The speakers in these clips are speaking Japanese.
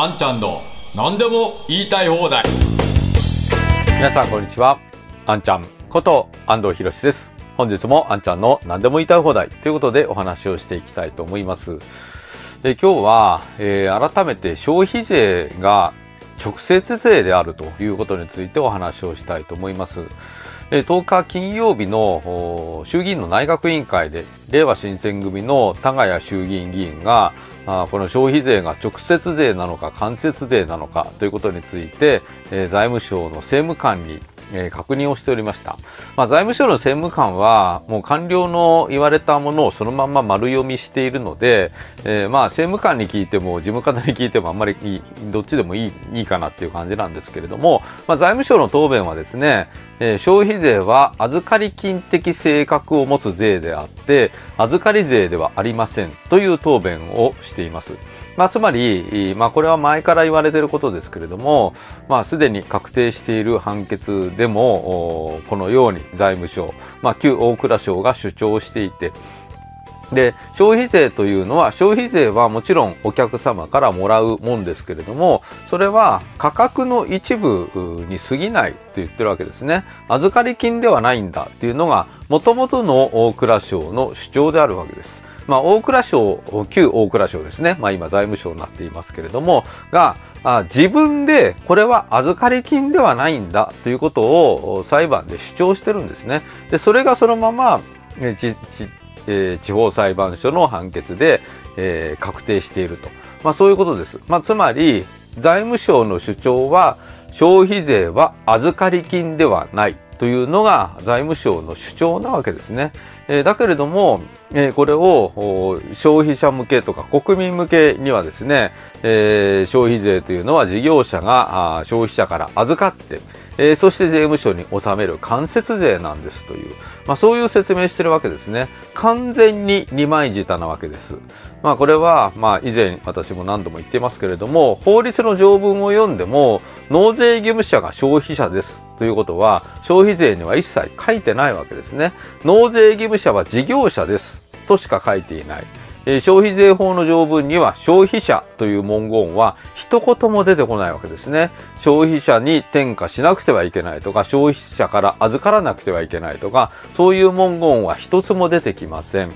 あんちゃんの何でも言いたい放題。皆さんこんにちは。あんちゃんこと安藤博です。本日もあんちゃんの何でも言いたい放題。ということでお話をしていきたいと思います。え今日は、えー、改めて消費税が直接税であるということについてお話をしたいと思います。10日金曜日の衆議院の内閣委員会で令和新選組の田谷衆議院議員がこの消費税が直接税なのか間接税なのかということについて財務省の政務官にえー、確認をしておりました。まあ、財務省の政務官は、もう官僚の言われたものをそのまま丸読みしているので、えー、まあ、政務官に聞いても、事務方に聞いてもあんまり、どっちでもいい、いいかなっていう感じなんですけれども、まあ、財務省の答弁はですね、えー、消費税は預かり金的性格を持つ税であって、預かり税ではありませんという答弁をしています。まあ、つまり、まあ、これは前から言われていることですけれども、まあ、すでに確定している判決でも、このように財務省、まあ、旧大蔵省が主張していて、で消費税というのは消費税はもちろんお客様からもらうもんですけれどもそれは価格の一部に過ぎないと言ってるわけですね預かり金ではないんだっていうのがもともとの大蔵省の主張であるわけですまあ、大蔵省、旧大蔵省ですね。まあ、今財務省になっていますけれども、が、あ自分でこれは預かり金ではないんだということを裁判で主張してるんですね。で、それがそのまま、えー、地方裁判所の判決で、えー、確定していると。まあ、そういうことです。まあ、つまり、財務省の主張は、消費税は預かり金ではないというのが財務省の主張なわけですね。えー、だけれども、えー、これを消費者向けとか国民向けにはですね、えー、消費税というのは事業者が消費者から預かって、えー、そして税務署に納める間接税なんですという、まあ、そういう説明してるわけですね。完全に二枚舌なわけです。まあ、これは、ま、以前私も何度も言ってますけれども、法律の条文を読んでも、納税義務者が消費者ですということは、消費税には一切書いてないわけですね。納税義務者は事業者ですとしか書いていない。え消費税法の条文には消費者という文言は一言も出てこないわけですね。消費者に転嫁しなくてはいけないとか、消費者から預からなくてはいけないとか、そういう文言は一つも出てきません。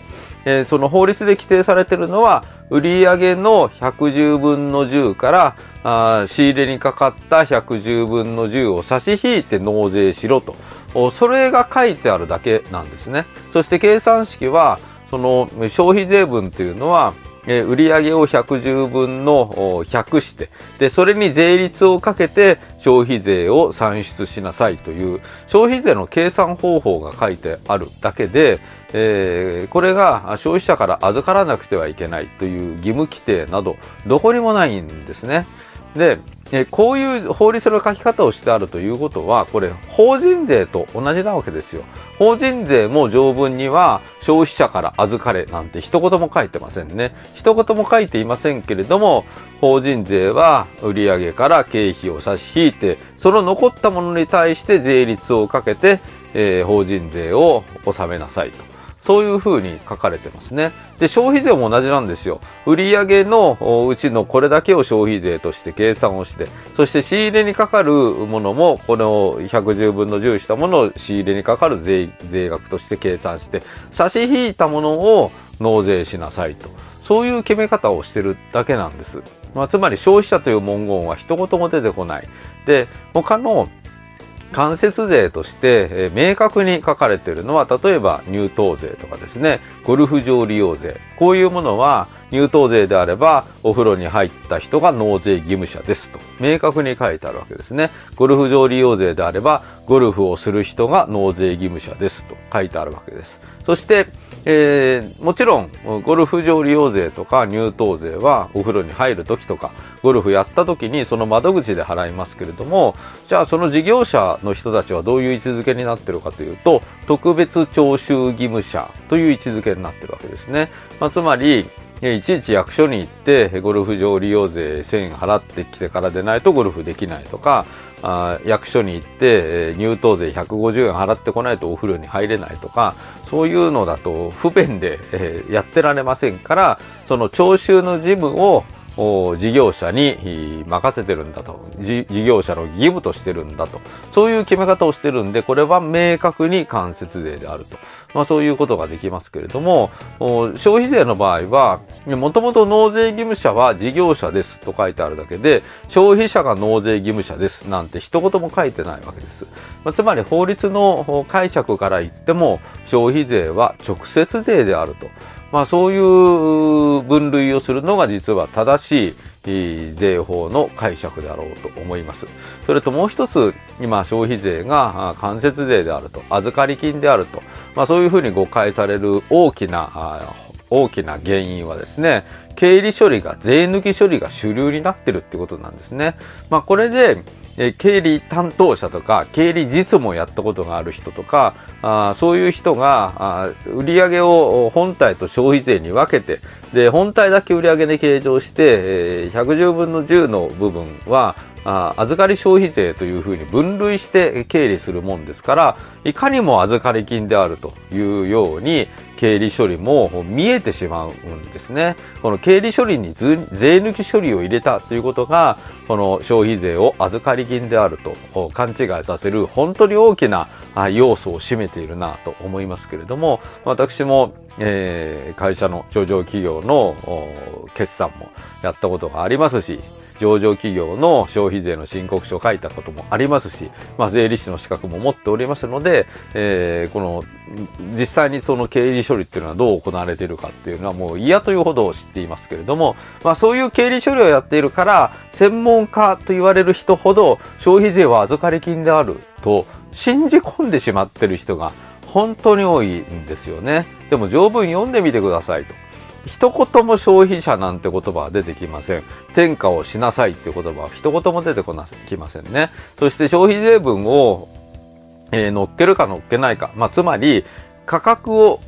えー、その法律で規定されているのは、売上の110分の10からあ仕入れにかかった110分の10を差し引いて納税しろと。それが書いてあるだけなんですね。そして計算式は、その消費税分というのは、え売上を110分の100して、で、それに税率をかけて消費税を算出しなさいという消費税の計算方法が書いてあるだけで、えー、これが消費者から預からなくてはいけないという義務規定などどこにもないんですね。で、えこういう法律の書き方をしてあるということは、これ、法人税と同じなわけですよ。法人税も条文には、消費者から預かれなんて一言も書いてませんね。一言も書いていませんけれども、法人税は売上から経費を差し引いて、その残ったものに対して税率をかけて、えー、法人税を納めなさいと。そういうふうに書かれてますね。で、消費税も同じなんですよ。売上のうちのこれだけを消費税として計算をして、そして仕入れにかかるものも、この110分の10したものを仕入れにかかる税税額として計算して、差し引いたものを納税しなさいと。そういう決め方をしてるだけなんです。まあ、つまり消費者という文言は一言も出てこない。で、他の間接税として、え、明確に書かれているのは、例えば入湯税とかですね、ゴルフ場利用税。こういうものは、入湯税であれば、お風呂に入った人が納税義務者ですと。明確に書いてあるわけですね。ゴルフ場利用税であれば、ゴルフをする人が納税義務者ですと書いてあるわけです。そして、えー、もちろん、ゴルフ場利用税とか入湯税はお風呂に入るときとか、ゴルフやったときにその窓口で払いますけれども、じゃあその事業者の人たちはどういう位置づけになってるかというと、特別徴収義務者という位置づけになってるわけですね。まあ、つまり、いちいち役所に行ってゴルフ場利用税1000円払ってきてからでないとゴルフできないとかあ役所に行って入湯税150円払ってこないとお風呂に入れないとかそういうのだと不便で、え、やってられませんからその徴収の事務を事業者に任せてるんだと。事業者の義務としてるんだと。そういう決め方をしてるんでこれは明確に間接税であると、まあ、そういうことができますけれども消費税の場合はもともと納税義務者は事業者ですと書いてあるだけで消費者が納税義務者ですなんて一言も書いてないわけです、まあ、つまり法律の解釈から言っても消費税は直接税であると。まあ、そういう分類をするのが実は正しい税法の解釈であろうと思います。それともう一つ、今消費税が間接税であると、預かり金であると、まあ、そういうふうに誤解される大きな、大きな原因はですね、経理処理が、税抜き処理が主流になってるってことなんですね。まあ、これで、え経理担当者とか経理実務をやったことがある人とかあそういう人があ売上を本体と消費税に分けてで本体だけ売上で計上して、えー、110分の10の部分はあ預かり消費税というふうに分類して経理するもんですからいかにも預かり金であるというように経理処理も見えてしまうんですね。この経理処理に税抜き処理を入れたということが、この消費税を預かり金であると勘違いさせる本当に大きな要素を占めているなと思いますけれども、私も、えー、会社の上場企業の決算もやったことがありますし、上場企業の消費税の申告書を書いたこともありますし、まあ、税理士の資格も持っておりますので、えー、この実際にその経理処理っていうのはどう行われているかっていうのはもう嫌というほど知っていますけれども、まあ、そういう経理処理をやっているから専門家と言われる人ほど消費税は預かり金であると信じ込んでしまってる人が本当に多いんですよね。でも条文読んでみてくださいと。一言も消費者なんて言葉は出てきません。転嫁をしなさいっていう言葉は一言も出てこなきませんね。そして消費税分を、えー、乗っけるか乗っけないか。まあ、つまり価格を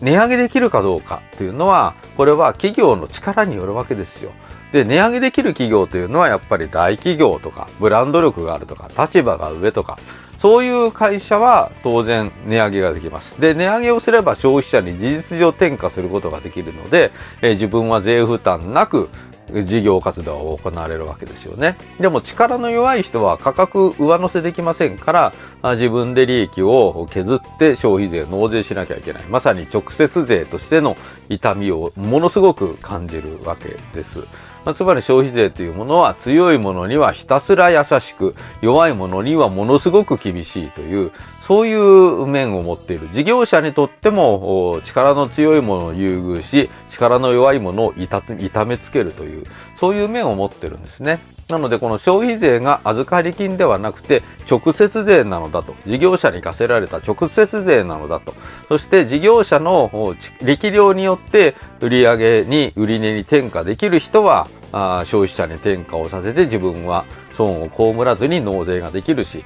値上げできるかどうかっていうのは、これは企業の力によるわけですよ。で、値上げできる企業というのはやっぱり大企業とか、ブランド力があるとか、立場が上とか、そういう会社は当然値上げができます。で、値上げをすれば消費者に事実上転嫁することができるので、えー、自分は税負担なく事業活動が行われるわけですよね。でも力の弱い人は価格上乗せできませんから、自分で利益を削って消費税納税しなきゃいけない。まさに直接税としての痛みをものすごく感じるわけです。まあ、つまり消費税というものは強いものにはひたすら優しく弱いものにはものすごく厳しいというそういう面を持っている事業者にとっても力の強いものを優遇し力の弱いものを痛めつけるというそういう面を持ってるんですね。なのでこの消費税が預かり金ではなくて直接税なのだと事業者に課せられた直接税なのだとそして事業者の力量によって売上に売値に転嫁できる人はあ消費者に転嫁をさせて自分は損を被らずに納税ができるし、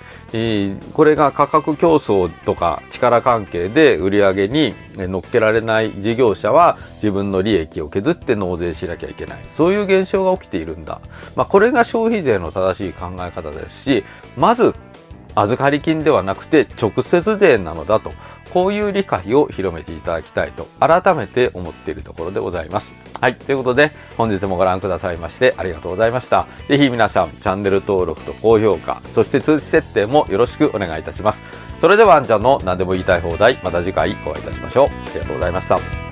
これが価格競争とか力関係で売り上げに乗っけられない事業者は自分の利益を削って納税しなきゃいけない。そういう現象が起きているんだ。まあ、これが消費税の正しい考え方ですし、まず預かり金ではなくて直接税なのだと。こういう理解を広めていただきたいと改めて思っているところでございます。はい。ということで、本日もご覧くださいましてありがとうございました。ぜひ皆さん、チャンネル登録と高評価、そして通知設定もよろしくお願いいたします。それでは、あんちゃんの何でも言いたい放題、また次回お会いいたしましょう。ありがとうございました。